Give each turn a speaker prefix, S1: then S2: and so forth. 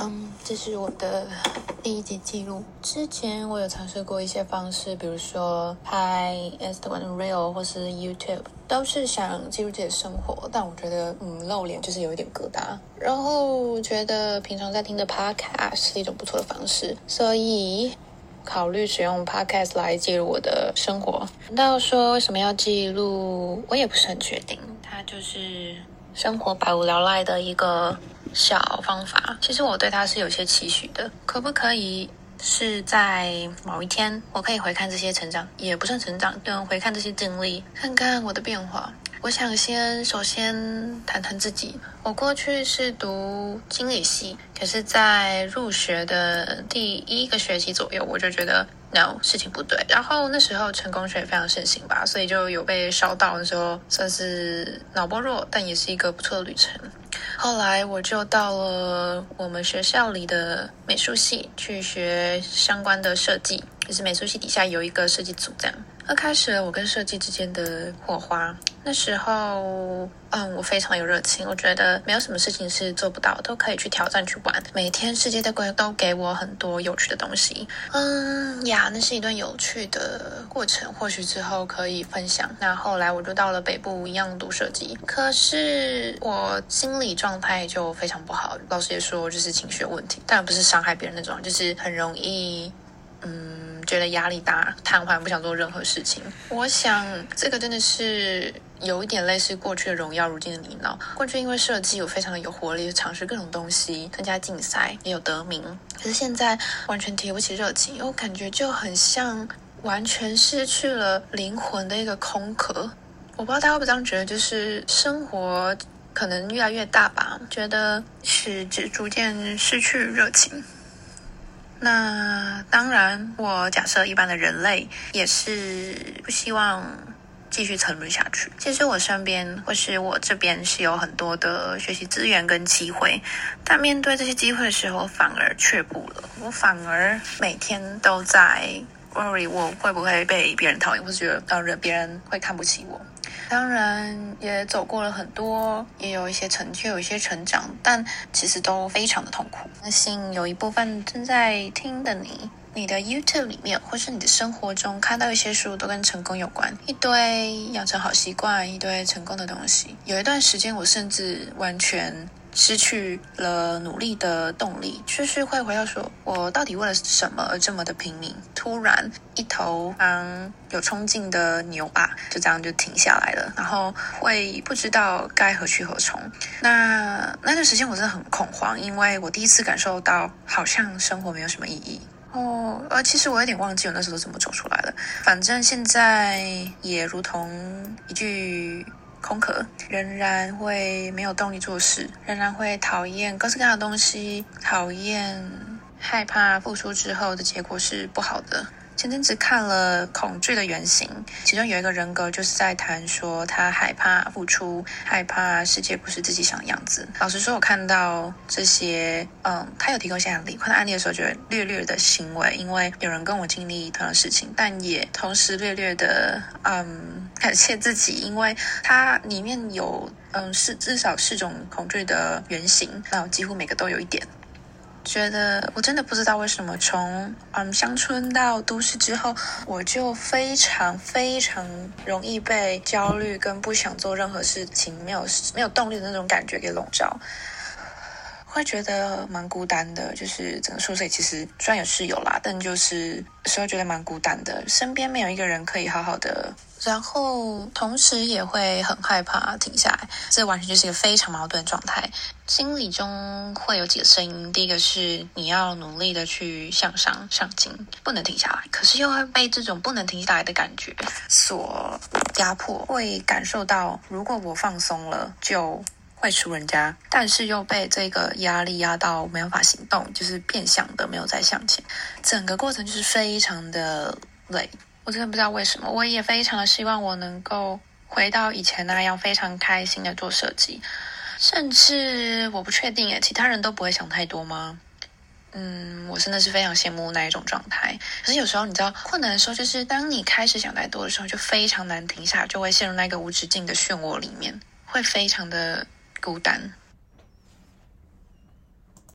S1: 嗯，这是我的第一集记录。之前我有尝试过一些方式，比如说拍 Instagram Reel 或是 YouTube，都是想记录自己的生活。但我觉得，嗯，露脸就是有一点疙瘩。然后觉得平常在听的 Podcast 是一种不错的方式，所以考虑使用 Podcast 来记录我的生活。到说为什么要记录，我也不是很确定。它就是生活百无聊赖的一个。小方法，其实我对他是有些期许的。可不可以是在某一天，我可以回看这些成长，也不算成长，对回看这些经历，看看我的变化。我想先首先谈谈自己。我过去是读经理系，可是，在入学的第一个学期左右，我就觉得 no 事情不对。然后那时候成功学非常盛行吧，所以就有被烧到的时候，算是脑波弱，但也是一个不错的旅程。后来我就到了我们学校里的美术系去学相关的设计，就是美术系底下有一个设计组，这样，那开始了我跟设计之间的火花。那时候，嗯，我非常有热情，我觉得没有什么事情是做不到，都可以去挑战去玩。每天世界的规都给我很多有趣的东西，嗯呀，那是一段有趣的过程，或许之后可以分享。那后来我就到了北部一样读设计，可是我心理状态就非常不好，老师也说就是情绪问题，当然不是伤害别人那种，就是很容易，嗯。觉得压力大，瘫痪，不想做任何事情。我想这个真的是有一点类似过去的荣耀，如今的你呢？过去因为设计，我非常的有活力，尝试各种东西，参加竞赛，也有得名。可是现在完全提不起热情，我感觉就很像完全失去了灵魂的一个空壳。我不知道大家会不会这样觉得，就是生活可能越来越大吧，觉得是只逐渐失去热情。那当然，我假设一般的人类也是不希望继续沉沦下去。其实我身边或是我这边是有很多的学习资源跟机会，但面对这些机会的时候，反而却步了。我反而每天都在 worry 我会不会被别人讨厌，或是觉得别人会看不起我。当然也走过了很多，也有一些成就，有一些成长，但其实都非常的痛苦。相信有一部分正在听的你，你的 YouTube 里面，或是你的生活中看到一些书，都跟成功有关，一堆养成好习惯，一堆成功的东西。有一段时间，我甚至完全。失去了努力的动力，就是会回到说，我到底为了什么而这么的拼命？突然一头刚有冲劲的牛啊，就这样就停下来了，然后会不知道该何去何从。那那段时间我真的很恐慌，因为我第一次感受到好像生活没有什么意义哦。呃，其实我有点忘记我那时候怎么走出来了。反正现在也如同一句。空壳，仍然会没有动力做事，仍然会讨厌各式各样的东西，讨厌害怕付出之后的结果是不好的。前阵子看了《恐惧的原型》，其中有一个人格就是在谈说他害怕付出，害怕世界不是自己想的样子。老实说，我看到这些，嗯，他有提供一些案例，看到案例的时候觉得略略的欣慰，因为有人跟我经历同样的事情，但也同时略略的，嗯，感谢自己，因为它里面有，嗯，是至少四种恐惧的原型，那几乎每个都有一点。觉得我真的不知道为什么从嗯乡村到都市之后，我就非常非常容易被焦虑跟不想做任何事情、没有没有动力的那种感觉给笼罩，会觉得蛮孤单的。就是整个宿舍其实虽然有室友啦，但就是时候觉得蛮孤单的，身边没有一个人可以好好的。然后同时也会很害怕停下来，这完全就是一个非常矛盾的状态。心理中会有几个声音，第一个是你要努力的去向上上进，不能停下来，可是又会被这种不能停下来的感觉所压迫，会感受到如果我放松了就会输人家，但是又被这个压力压到没办法行动，就是变相的没有再向前，整个过程就是非常的累。我真的不知道为什么，我也非常的希望我能够回到以前那样，非常开心的做设计。甚至我不确定诶，其他人都不会想太多吗？嗯，我真的是非常羡慕那一种状态。可是有时候你知道，困难的时候就是当你开始想太多的时候，就非常难停下，就会陷入那个无止境的漩涡里面，会非常的孤单。